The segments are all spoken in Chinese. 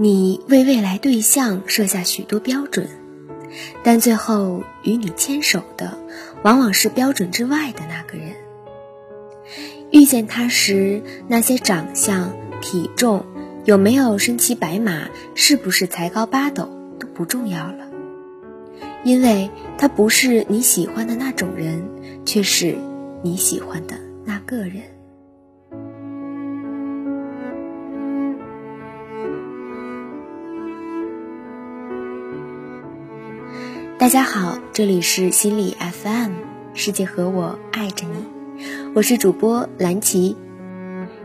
你为未来对象设下许多标准，但最后与你牵手的，往往是标准之外的那个人。遇见他时，那些长相、体重、有没有身骑白马、是不是才高八斗都不重要了，因为他不是你喜欢的那种人，却是你喜欢的那个人。大家好，这里是心理 FM，世界和我爱着你，我是主播蓝琪。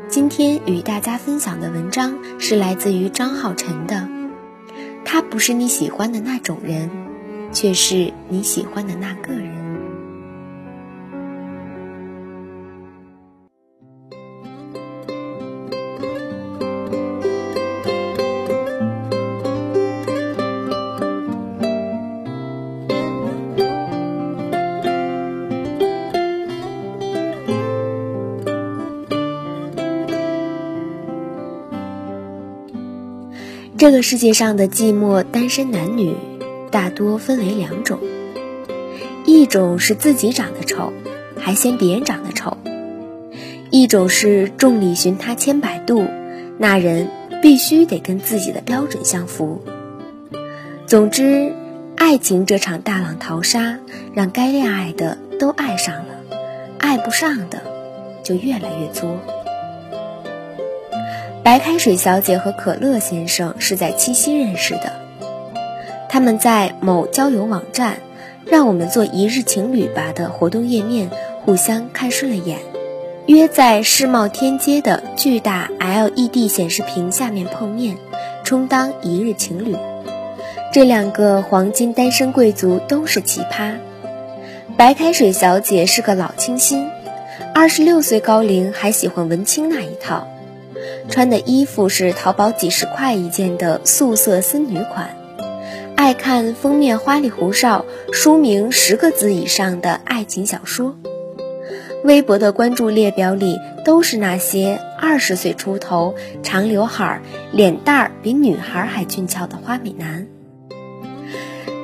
今天与大家分享的文章是来自于张浩辰的，他不是你喜欢的那种人，却是你喜欢的那个人。这个世界上的寂寞单身男女，大多分为两种：一种是自己长得丑，还嫌别人长得丑；一种是众里寻他千百度，那人必须得跟自己的标准相符。总之，爱情这场大浪淘沙，让该恋爱的都爱上了，爱不上的就越来越作。白开水小姐和可乐先生是在七夕认识的，他们在某交友网站“让我们做一日情侣吧”的活动页面互相看顺了眼，约在世贸天阶的巨大 LED 显示屏下面碰面，充当一日情侣。这两个黄金单身贵族都是奇葩。白开水小姐是个老清新，二十六岁高龄还喜欢文青那一套。穿的衣服是淘宝几十块一件的素色森女款，爱看封面花里胡哨、书名十个字以上的爱情小说，微博的关注列表里都是那些二十岁出头、长刘海、脸蛋儿比女孩还俊俏的花美男。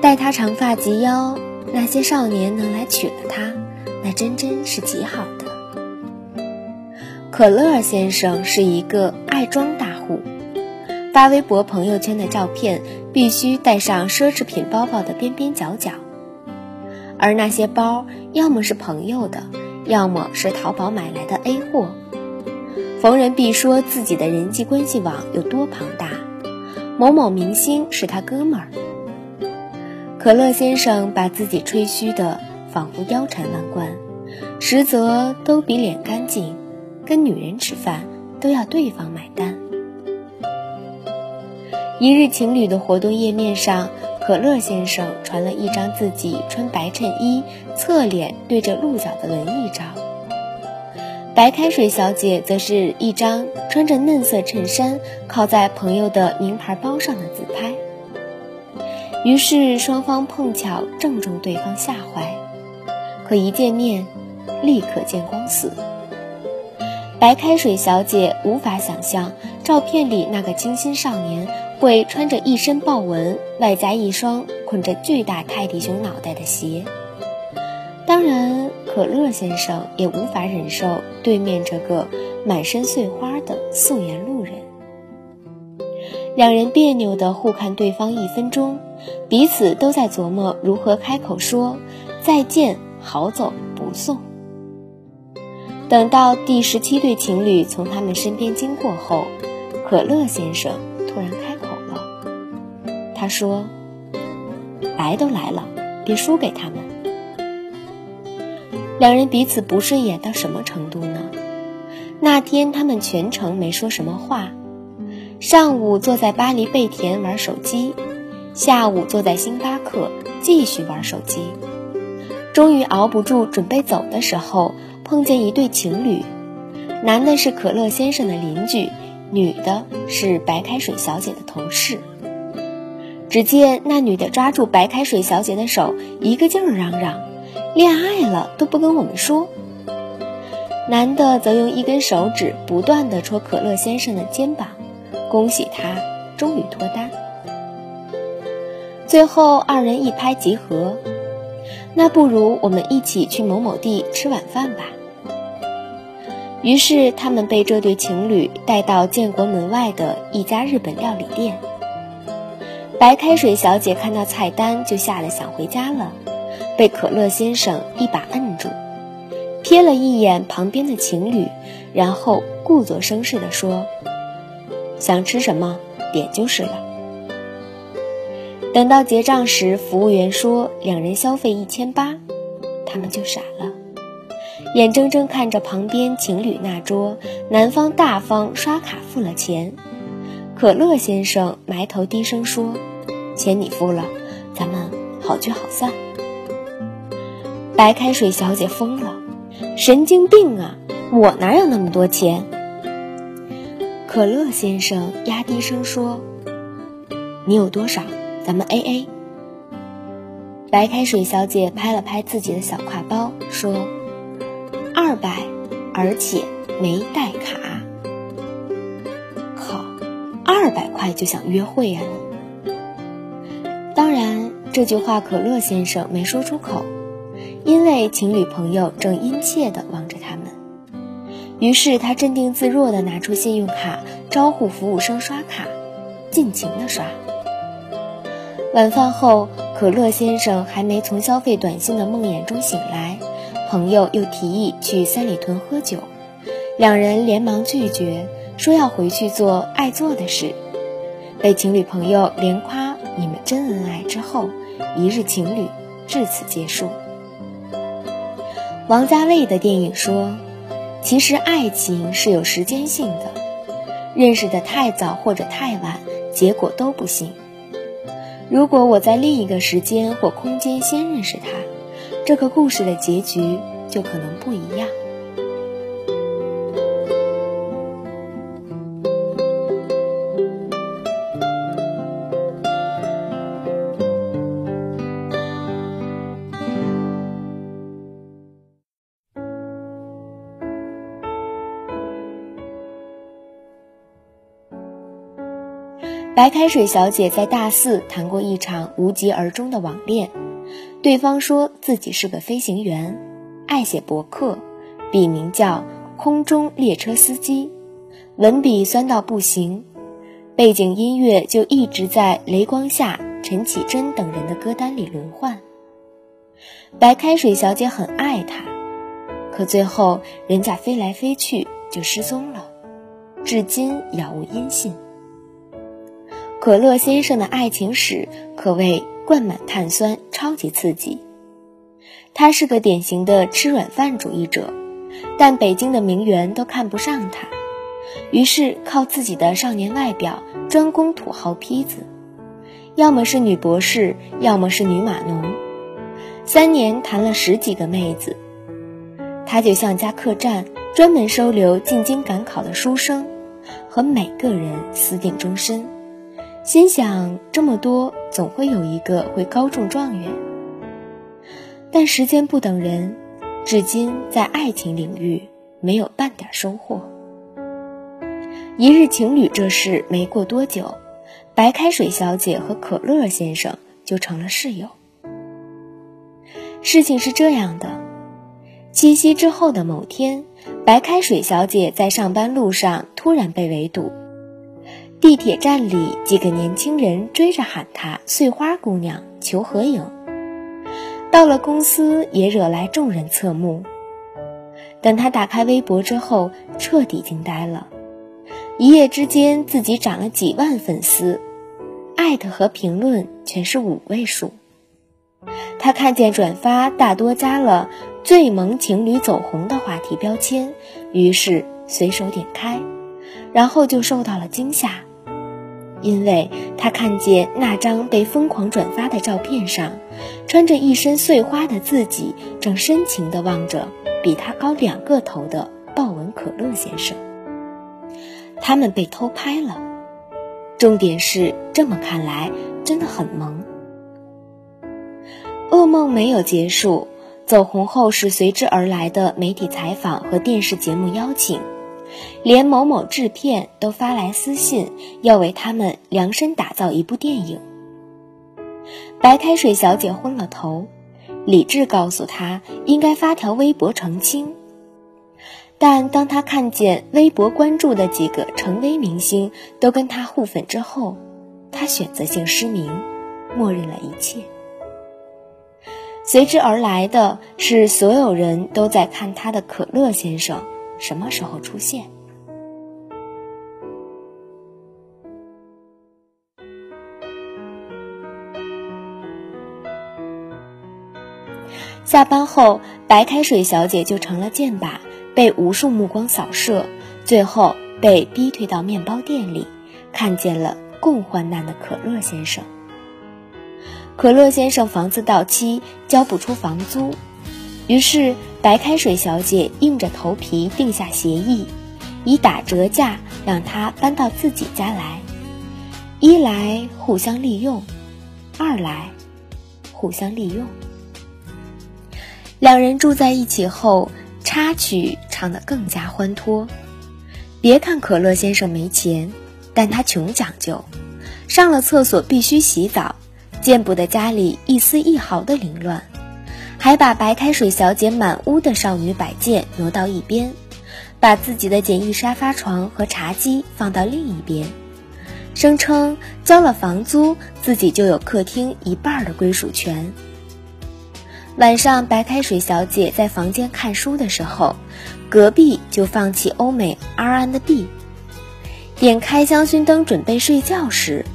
待他长发及腰，那些少年能来娶了她，那真真是极好。可乐先生是一个爱装大户，发微博朋友圈的照片必须带上奢侈品包包的边边角角，而那些包要么是朋友的，要么是淘宝买来的 A 货。逢人必说自己的人际关系网有多庞大，某某明星是他哥们儿。可乐先生把自己吹嘘的仿佛貂蝉万贯，实则都比脸干净。跟女人吃饭都要对方买单。一日情侣的活动页面上，可乐先生传了一张自己穿白衬衣、侧脸对着鹿角的文艺照，白开水小姐则是一张穿着嫩色衬衫靠在朋友的名牌包上的自拍。于是双方碰巧正中对方下怀，可一见面，立刻见光死。白开水小姐无法想象，照片里那个清新少年会穿着一身豹纹，外加一双捆着巨大泰迪熊脑袋的鞋。当然，可乐先生也无法忍受对面这个满身碎花的素颜路人。两人别扭地互看对方一分钟，彼此都在琢磨如何开口说再见，好走不送。等到第十七对情侣从他们身边经过后，可乐先生突然开口了。他说：“来都来了，别输给他们。”两人彼此不顺眼到什么程度呢？那天他们全程没说什么话，上午坐在巴黎贝甜玩手机，下午坐在星巴克继续玩手机，终于熬不住准备走的时候。碰见一对情侣，男的是可乐先生的邻居，女的是白开水小姐的同事。只见那女的抓住白开水小姐的手，一个劲儿嚷嚷：“恋爱了都不跟我们说。”男的则用一根手指不断地戳可乐先生的肩膀，恭喜他终于脱单。最后二人一拍即合，那不如我们一起去某某地吃晚饭吧。于是他们被这对情侣带到建国门外的一家日本料理店。白开水小姐看到菜单就吓得想回家了，被可乐先生一把摁住，瞥了一眼旁边的情侣，然后故作声势地说：“想吃什么点就是了。”等到结账时，服务员说两人消费一千八，他们就傻了，眼睁睁看着旁边情侣那桌，男方大方刷卡付了钱，可乐先生埋头低声说：“钱你付了，咱们好聚好散。”白开水小姐疯了，神经病啊！我哪有那么多钱？可乐先生压低声说：“你有多少？”咱们 A A。白开水小姐拍了拍自己的小挎包，说：“二百，而且没带卡。”靠，二百块就想约会呀？当然，这句话可乐先生没说出口，因为情侣朋友正殷切地望着他们。于是他镇定自若地拿出信用卡，招呼服务生刷卡，尽情地刷。晚饭后，可乐先生还没从消费短信的梦魇中醒来，朋友又提议去三里屯喝酒，两人连忙拒绝，说要回去做爱做的事。被情侣朋友连夸你们真恩爱之后，一日情侣至此结束。王家卫的电影说，其实爱情是有时间性的，认识的太早或者太晚，结果都不行。如果我在另一个时间或空间先认识他，这个故事的结局就可能不一样。白开水小姐在大四谈过一场无疾而终的网恋，对方说自己是个飞行员，爱写博客，笔名叫“空中列车司机”，文笔酸到不行，背景音乐就一直在雷光下、陈绮贞等人的歌单里轮换。白开水小姐很爱他，可最后人家飞来飞去就失踪了，至今杳无音信。可乐先生的爱情史可谓灌满碳酸，超级刺激。他是个典型的吃软饭主义者，但北京的名媛都看不上他，于是靠自己的少年外表专攻土豪坯子，要么是女博士，要么是女码农。三年谈了十几个妹子，他就像家客栈，专门收留进京赶考的书生，和每个人私定终身。心想这么多，总会有一个会高中状元。但时间不等人，至今在爱情领域没有半点收获。一日情侣这事没过多久，白开水小姐和可乐先生就成了室友。事情是这样的：七夕之后的某天，白开水小姐在上班路上突然被围堵。地铁站里，几个年轻人追着喊她“碎花姑娘”，求合影。到了公司，也惹来众人侧目。等她打开微博之后，彻底惊呆了。一夜之间，自己涨了几万粉丝，艾特和评论全是五位数。她看见转发大多加了“最萌情侣走红”的话题标签，于是随手点开，然后就受到了惊吓。因为他看见那张被疯狂转发的照片上，穿着一身碎花的自己，正深情地望着比他高两个头的豹纹可乐先生。他们被偷拍了，重点是这么看来真的很萌。噩梦没有结束，走红后是随之而来的媒体采访和电视节目邀请。连某某制片都发来私信，要为他们量身打造一部电影。白开水小姐昏了头，理智告诉她应该发条微博澄清。但当她看见微博关注的几个成微明星都跟她互粉之后，她选择性失明，默认了一切。随之而来的是，所有人都在看他的可乐先生什么时候出现。下班后，白开水小姐就成了箭靶，被无数目光扫射，最后被逼退到面包店里，看见了共患难的可乐先生。可乐先生房子到期，交不出房租，于是白开水小姐硬着头皮定下协议，以打折价让他搬到自己家来。一来互相利用，二来互相利用。两人住在一起后，插曲唱得更加欢脱。别看可乐先生没钱，但他穷讲究，上了厕所必须洗澡。见不得家里一丝一毫的凌乱，还把白开水小姐满屋的少女摆件挪到一边，把自己的简易沙发床和茶几放到另一边，声称交了房租，自己就有客厅一半的归属权。晚上，白开水小姐在房间看书的时候，隔壁就放起欧美 R&B，点开香薰灯准备睡觉时。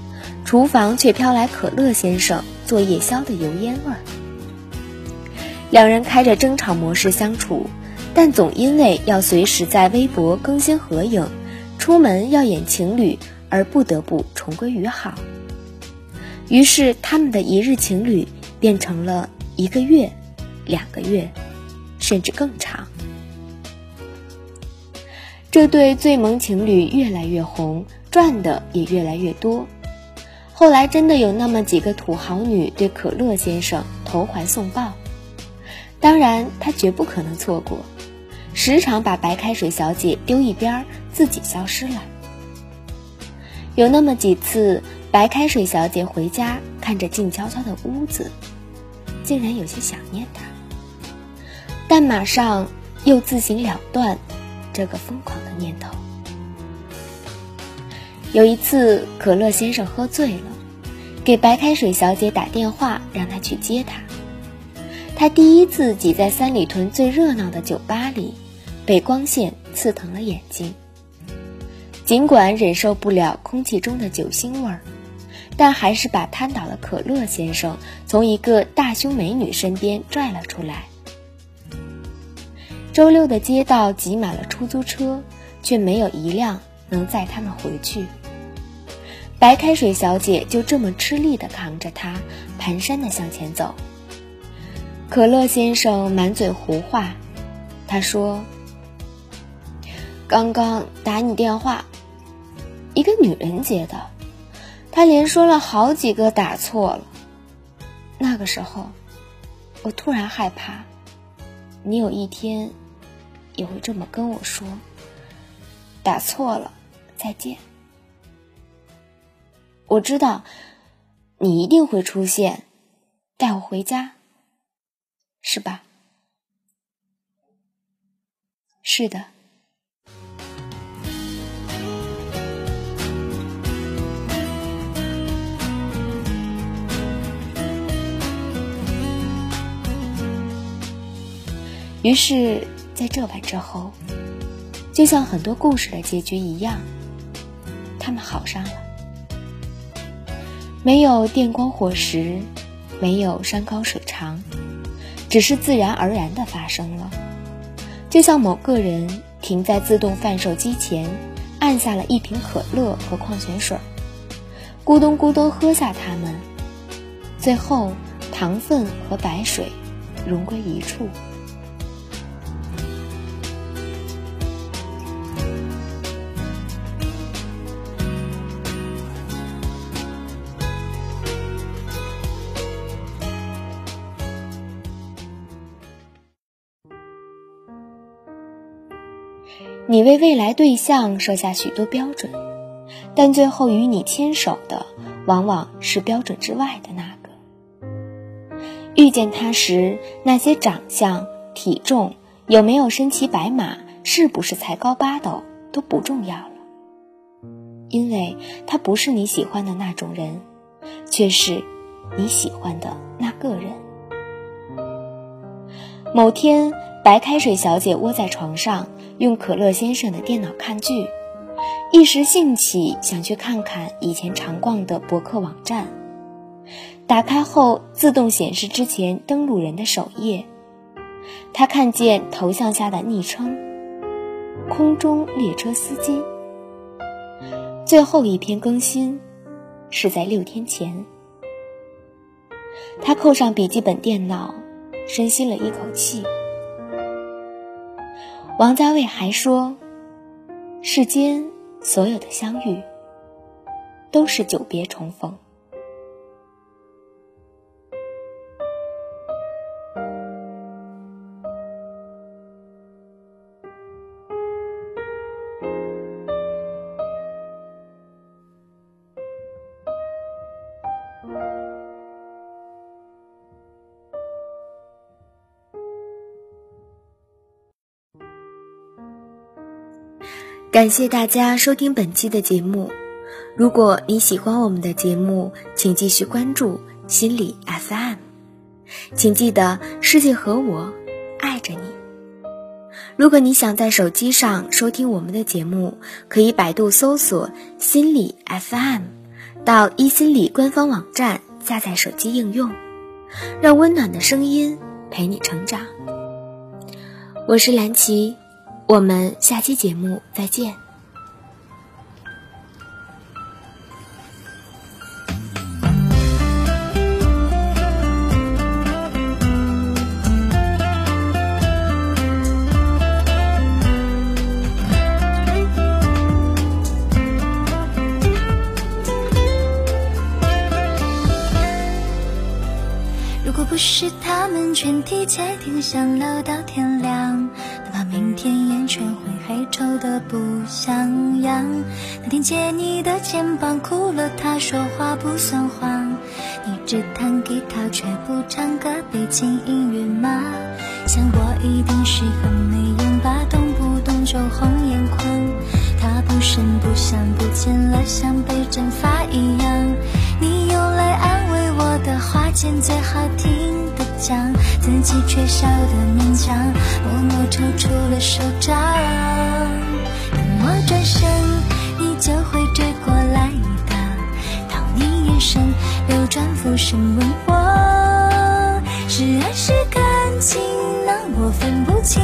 厨房却飘来可乐先生做夜宵的油烟味儿。两人开着争吵模式相处，但总因为要随时在微博更新合影，出门要演情侣而不得不重归于好。于是，他们的一日情侣变成了一个月、两个月，甚至更长。这对最萌情侣越来越红，赚的也越来越多。后来真的有那么几个土豪女对可乐先生投怀送抱，当然他绝不可能错过，时常把白开水小姐丢一边，自己消失了。有那么几次，白开水小姐回家看着静悄悄的屋子，竟然有些想念他，但马上又自行了断这个疯狂的念头。有一次，可乐先生喝醉了，给白开水小姐打电话，让她去接他。他第一次挤在三里屯最热闹的酒吧里，被光线刺疼了眼睛。尽管忍受不了空气中的酒腥味儿，但还是把瘫倒的可乐先生从一个大胸美女身边拽了出来。周六的街道挤满了出租车，却没有一辆能载他们回去。白开水小姐就这么吃力地扛着他，蹒跚地向前走。可乐先生满嘴胡话，他说：“刚刚打你电话，一个女人接的，他连说了好几个打错了。那个时候，我突然害怕，你有一天也会这么跟我说。打错了，再见。”我知道，你一定会出现，带我回家，是吧？是的。于是，在这晚之后，就像很多故事的结局一样，他们好上了。没有电光火石，没有山高水长，只是自然而然的发生了。就像某个人停在自动贩售机前，按下了一瓶可乐和矿泉水，咕咚咕咚喝下它们，最后糖分和白水融归一处。你为未来对象设下许多标准，但最后与你牵手的，往往是标准之外的那个。遇见他时，那些长相、体重、有没有身骑白马、是不是才高八斗都不重要了，因为他不是你喜欢的那种人，却是你喜欢的那个人。某天，白开水小姐窝在床上。用可乐先生的电脑看剧，一时兴起想去看看以前常逛的博客网站。打开后自动显示之前登录人的首页，他看见头像下的昵称“空中列车司机”。最后一篇更新是在六天前。他扣上笔记本电脑，深吸了一口气。王家卫还说：“世间所有的相遇，都是久别重逢。”感谢大家收听本期的节目。如果你喜欢我们的节目，请继续关注心理 FM。请记得，世界和我爱着你。如果你想在手机上收听我们的节目，可以百度搜索“心理 FM”，到一心理官方网站下载手机应用，让温暖的声音陪你成长。我是蓝琪。我们下期节目再见。丑的不像样。那天借你的肩膀，哭了，他说话不算谎。你只弹吉他却不唱歌，背景音乐吗？想我一定是很没用吧，动不动就红眼眶。他不声不响不见了，像被蒸发一样。你用来安慰我的话，捡最好听。讲自己却笑得勉强，默默抽出了手掌。等我转身，你就会追过来的。当你眼神流转，俯身问我，是爱是感情让？我分不清